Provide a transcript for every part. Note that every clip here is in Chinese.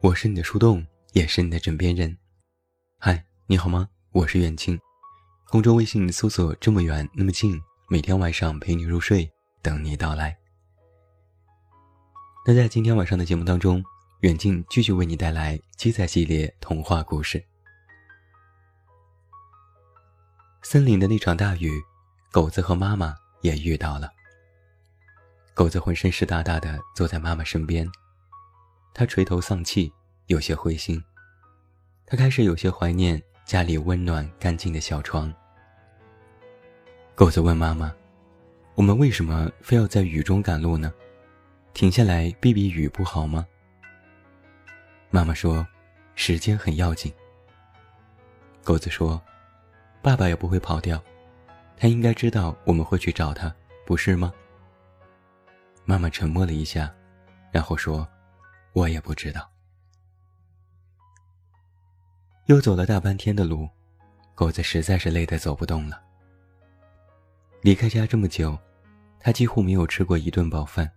我是你的树洞，也是你的枕边人。嗨，你好吗？我是远近，公众微信搜索“这么远那么近”，每天晚上陪你入睡，等你到来。那在今天晚上的节目当中，远近继续为你带来鸡仔系列童话故事。森林的那场大雨，狗子和妈妈也遇到了。狗子浑身湿哒哒的坐在妈妈身边，他垂头丧气，有些灰心。他开始有些怀念家里温暖干净的小床。狗子问妈妈：“我们为什么非要在雨中赶路呢？停下来避避雨不好吗？”妈妈说：“时间很要紧。”狗子说：“爸爸也不会跑掉，他应该知道我们会去找他，不是吗？”妈妈沉默了一下，然后说：“我也不知道。”又走了大半天的路，狗子实在是累得走不动了。离开家这么久，他几乎没有吃过一顿饱饭。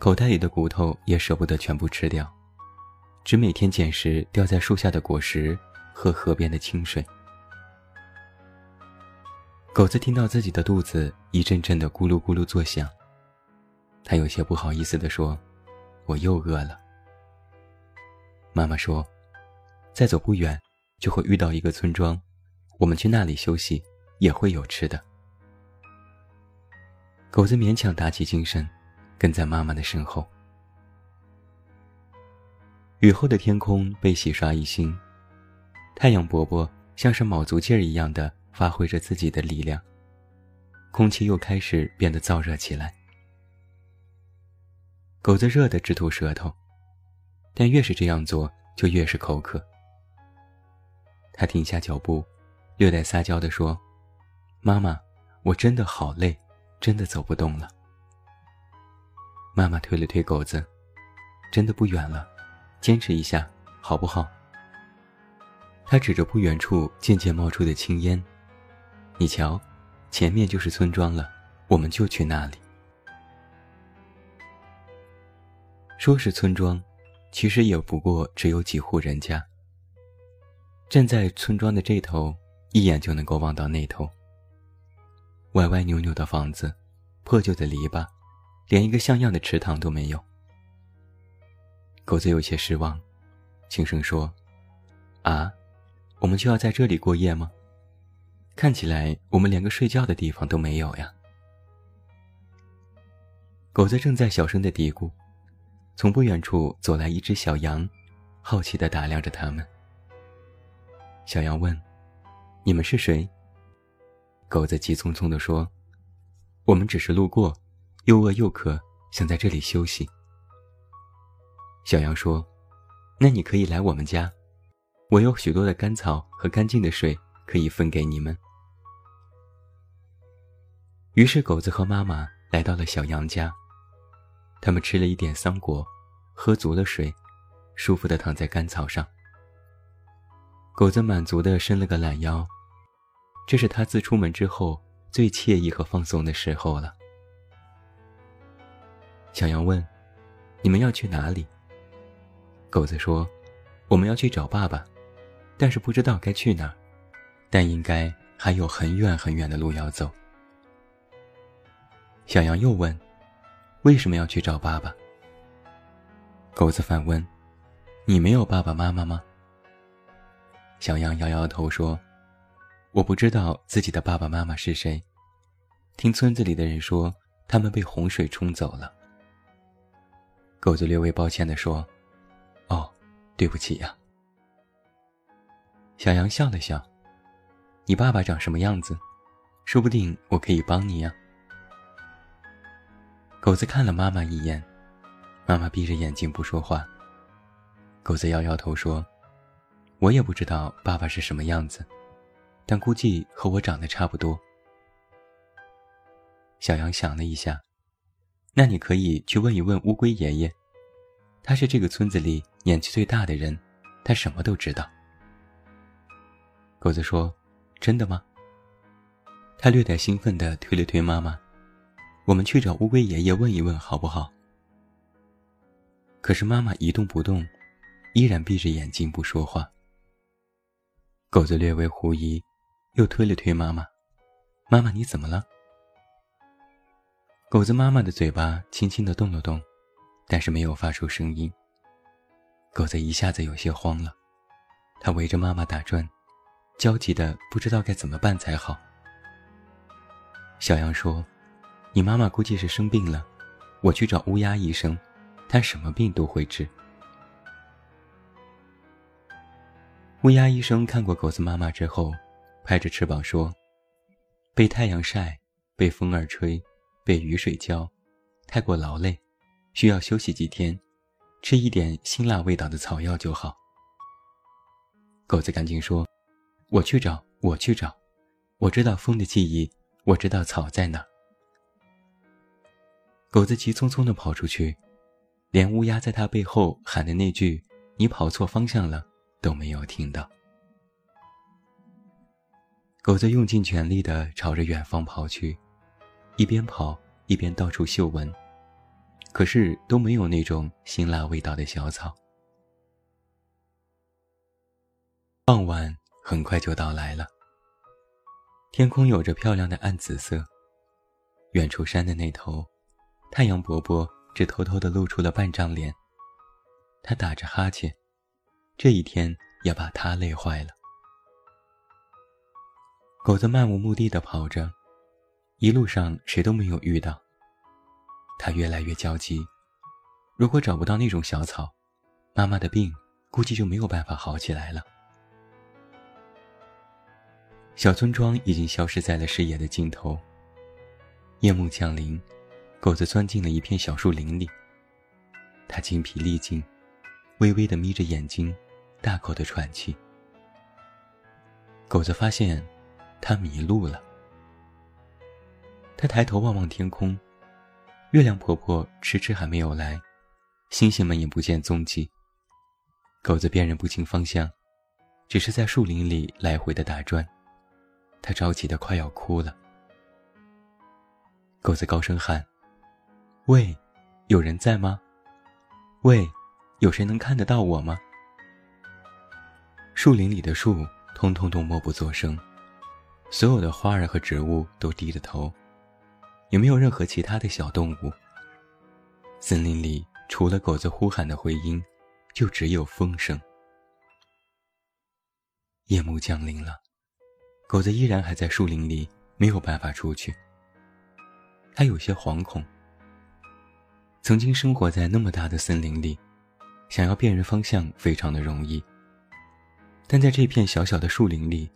口袋里的骨头也舍不得全部吃掉，只每天捡拾掉在树下的果实，喝河边的清水。狗子听到自己的肚子一阵阵的咕噜咕噜作响。他有些不好意思地说：“我又饿了。”妈妈说：“再走不远，就会遇到一个村庄，我们去那里休息，也会有吃的。”狗子勉强打起精神，跟在妈妈的身后。雨后的天空被洗刷一新，太阳伯伯像是卯足劲儿一样的发挥着自己的力量，空气又开始变得燥热起来。狗子热得直吐舌头，但越是这样做，就越是口渴。他停下脚步，略带撒娇地说：“妈妈，我真的好累，真的走不动了。”妈妈推了推狗子：“真的不远了，坚持一下，好不好？”他指着不远处渐渐冒出的青烟：“你瞧，前面就是村庄了，我们就去那里。”说是村庄，其实也不过只有几户人家。站在村庄的这头，一眼就能够望到那头。歪歪扭扭的房子，破旧的篱笆，连一个像样的池塘都没有。狗子有些失望，轻声说：“啊，我们就要在这里过夜吗？看起来我们连个睡觉的地方都没有呀。”狗子正在小声的嘀咕。从不远处走来一只小羊，好奇的打量着他们。小羊问：“你们是谁？”狗子急匆匆地说：“我们只是路过，又饿又渴，想在这里休息。”小羊说：“那你可以来我们家，我有许多的干草和干净的水可以分给你们。”于是狗子和妈妈来到了小羊家。他们吃了一点桑果，喝足了水，舒服地躺在干草上。狗子满足地伸了个懒腰，这是他自出门之后最惬意和放松的时候了。小羊问：“你们要去哪里？”狗子说：“我们要去找爸爸，但是不知道该去哪儿，但应该还有很远很远的路要走。”小羊又问。为什么要去找爸爸？狗子反问：“你没有爸爸妈妈吗？”小羊摇摇头说：“我不知道自己的爸爸妈妈是谁。听村子里的人说，他们被洪水冲走了。”狗子略微抱歉地说：“哦，对不起呀。”小羊笑了笑：“你爸爸长什么样子？说不定我可以帮你呀。”狗子看了妈妈一眼，妈妈闭着眼睛不说话。狗子摇摇头说：“我也不知道爸爸是什么样子，但估计和我长得差不多。”小羊想了一下：“那你可以去问一问乌龟爷爷，他是这个村子里年纪最大的人，他什么都知道。”狗子说：“真的吗？”他略带兴奋地推了推妈妈。我们去找乌龟爷爷问一问好不好？可是妈妈一动不动，依然闭着眼睛不说话。狗子略微狐疑，又推了推妈妈：“妈妈，你怎么了？”狗子妈妈的嘴巴轻轻地动了动，但是没有发出声音。狗子一下子有些慌了，它围着妈妈打转，焦急的不知道该怎么办才好。小羊说：“你妈妈估计是生病了，我去找乌鸦医生，他什么病都会治。”乌鸦医生看过狗子妈妈之后，拍着翅膀说：“被太阳晒，被风儿吹，被雨水浇，太过劳累，需要休息几天。”吃一点辛辣味道的草药就好。狗子赶紧说：“我去找，我去找，我知道风的记忆，我知道草在哪。”狗子急匆匆地跑出去，连乌鸦在他背后喊的那句“你跑错方向了”都没有听到。狗子用尽全力地朝着远方跑去，一边跑一边到处嗅闻。可是都没有那种辛辣味道的小草。傍晚很快就到来了，天空有着漂亮的暗紫色，远处山的那头，太阳伯伯只偷偷的露出了半张脸。他打着哈欠，这一天也把他累坏了。狗子漫无目的的跑着，一路上谁都没有遇到。他越来越焦急，如果找不到那种小草，妈妈的病估计就没有办法好起来了。小村庄已经消失在了视野的尽头。夜幕降临，狗子钻进了一片小树林里。他精疲力尽，微微的眯着眼睛，大口的喘气。狗子发现，他迷路了。他抬头望望天空。月亮婆婆迟迟还没有来，星星们也不见踪迹。狗子辨认不清方向，只是在树林里来回的打转，他着急的快要哭了。狗子高声喊：“喂，有人在吗？喂，有谁能看得到我吗？”树林里的树通通都默不作声，所有的花儿和植物都低着头。也没有任何其他的小动物。森林里除了狗子呼喊的回音，就只有风声。夜幕降临了，狗子依然还在树林里，没有办法出去。他有些惶恐。曾经生活在那么大的森林里，想要辨认方向非常的容易，但在这片小小的树林里，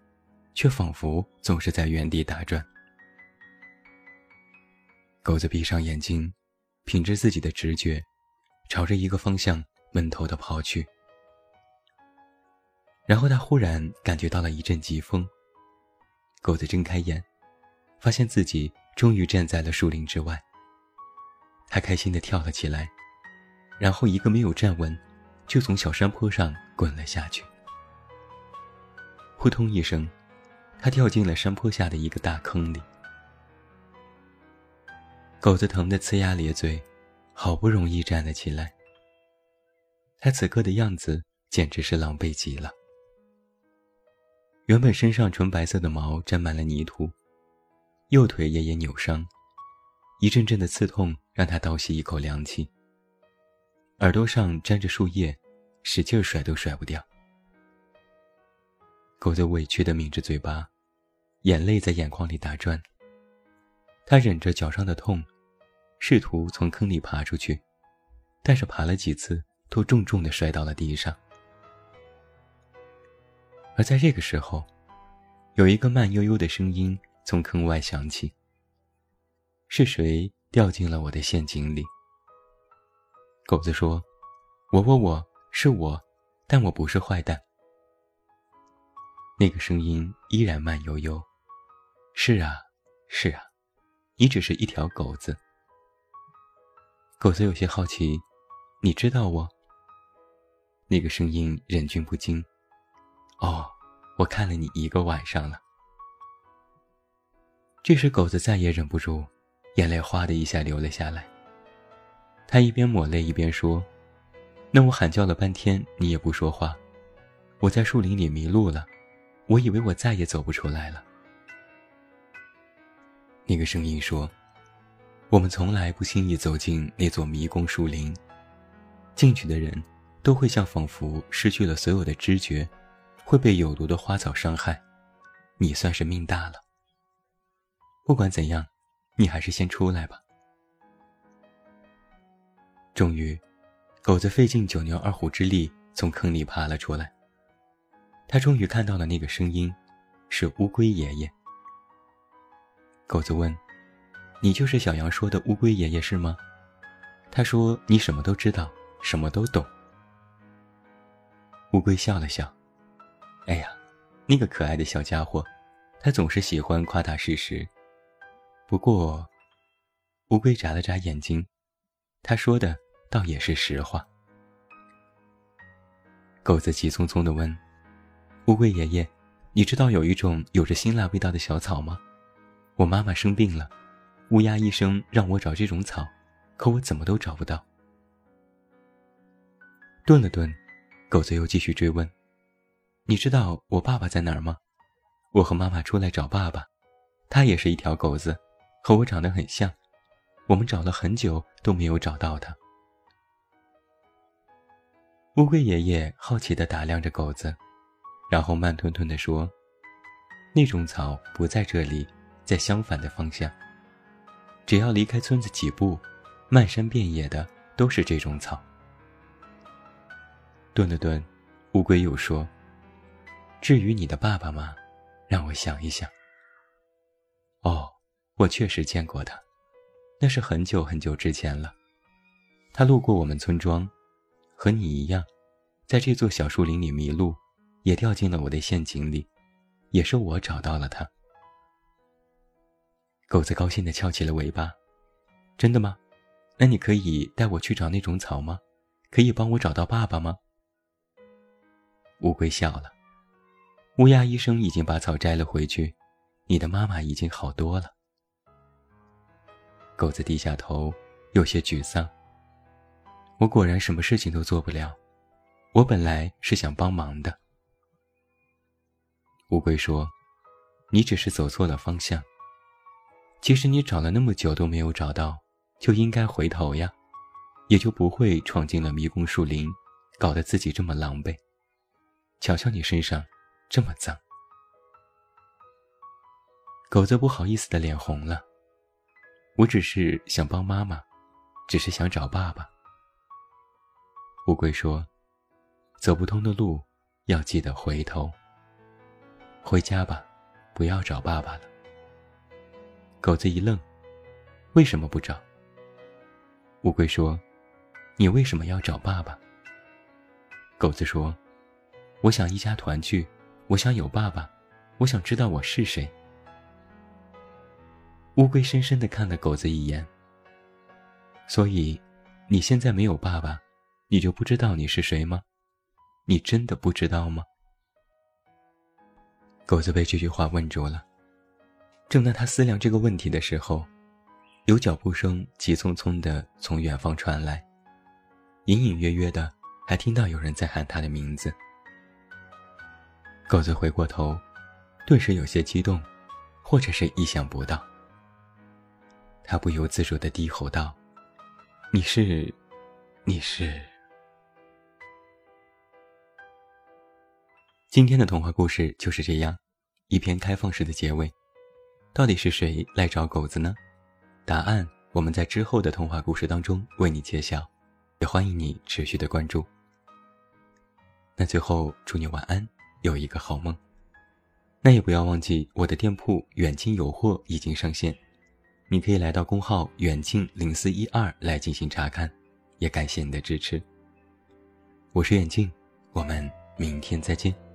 却仿佛总是在原地打转。狗子闭上眼睛，凭着自己的直觉，朝着一个方向闷头的跑去。然后他忽然感觉到了一阵疾风。狗子睁开眼，发现自己终于站在了树林之外。他开心的跳了起来，然后一个没有站稳，就从小山坡上滚了下去。扑通一声，他掉进了山坡下的一个大坑里。狗子疼得呲牙咧嘴，好不容易站了起来。他此刻的样子简直是狼狈极了。原本身上纯白色的毛沾满了泥土，右腿也也扭伤，一阵阵的刺痛让他倒吸一口凉气。耳朵上沾着树叶，使劲甩都甩不掉。狗子委屈地抿着嘴巴，眼泪在眼眶里打转。他忍着脚上的痛。试图从坑里爬出去，但是爬了几次，都重重的摔到了地上。而在这个时候，有一个慢悠悠的声音从坑外响起：“是谁掉进了我的陷阱里？”狗子说：“我我我是我，但我不是坏蛋。”那个声音依然慢悠悠：“是啊，是啊，你只是一条狗子。”狗子有些好奇，你知道我？那个声音忍俊不禁。哦，我看了你一个晚上了。这时，狗子再也忍不住，眼泪哗的一下流了下来。他一边抹泪一边说：“那我喊叫了半天，你也不说话。我在树林里迷路了，我以为我再也走不出来了。那个声音说：“我们从来不轻易走进那座迷宫树林，进去的人都会像仿佛失去了所有的知觉，会被有毒的花草伤害。你算是命大了。不管怎样，你还是先出来吧。”终于，狗子费尽九牛二虎之力从坑里爬了出来。他终于看到了那个声音，是乌龟爷爷。狗子问：“你就是小羊说的乌龟爷爷是吗？”他说：“你什么都知道，什么都懂。”乌龟笑了笑：“哎呀，那个可爱的小家伙，他总是喜欢夸大事实。不过，乌龟眨了眨眼睛，他说的倒也是实话。”狗子急匆匆地问。乌龟爷爷，你知道有一种有着辛辣味道的小草吗？我妈妈生病了，乌鸦医生让我找这种草，可我怎么都找不到。顿了顿，狗子又继续追问：“你知道我爸爸在哪儿吗？我和妈妈出来找爸爸，他也是一条狗子，和我长得很像，我们找了很久都没有找到他。”乌龟爷爷好奇地打量着狗子。然后慢吞吞地说：“那种草不在这里，在相反的方向。只要离开村子几步，漫山遍野的都是这种草。”顿了顿，乌龟又说：“至于你的爸爸吗？让我想一想。哦，我确实见过他，那是很久很久之前了。他路过我们村庄，和你一样，在这座小树林里迷路。”也掉进了我的陷阱里，也是我找到了它。狗子高兴地翘起了尾巴，真的吗？那你可以带我去找那种草吗？可以帮我找到爸爸吗？乌龟笑了。乌鸦医生已经把草摘了回去，你的妈妈已经好多了。狗子低下头，有些沮丧。我果然什么事情都做不了。我本来是想帮忙的。乌龟说：“你只是走错了方向。其实你找了那么久都没有找到，就应该回头呀，也就不会闯进了迷宫树林，搞得自己这么狼狈。瞧瞧你身上这么脏。”狗子不好意思的脸红了。我只是想帮妈妈，只是想找爸爸。乌龟说：“走不通的路，要记得回头。”回家吧，不要找爸爸了。狗子一愣，为什么不找？乌龟说：“你为什么要找爸爸？”狗子说：“我想一家团聚，我想有爸爸，我想知道我是谁。”乌龟深深的看了狗子一眼。所以，你现在没有爸爸，你就不知道你是谁吗？你真的不知道吗？狗子被这句话问住了。正当他思量这个问题的时候，有脚步声急匆匆地从远方传来，隐隐约约的还听到有人在喊他的名字。狗子回过头，顿时有些激动，或者是意想不到。他不由自主地低吼道：“你是，你是。”今天的童话故事就是这样，一篇开放式的结尾。到底是谁来找狗子呢？答案我们在之后的童话故事当中为你揭晓，也欢迎你持续的关注。那最后祝你晚安，有一个好梦。那也不要忘记我的店铺远近有货已经上线，你可以来到公号远近零四一二来进行查看，也感谢你的支持。我是远近，我们明天再见。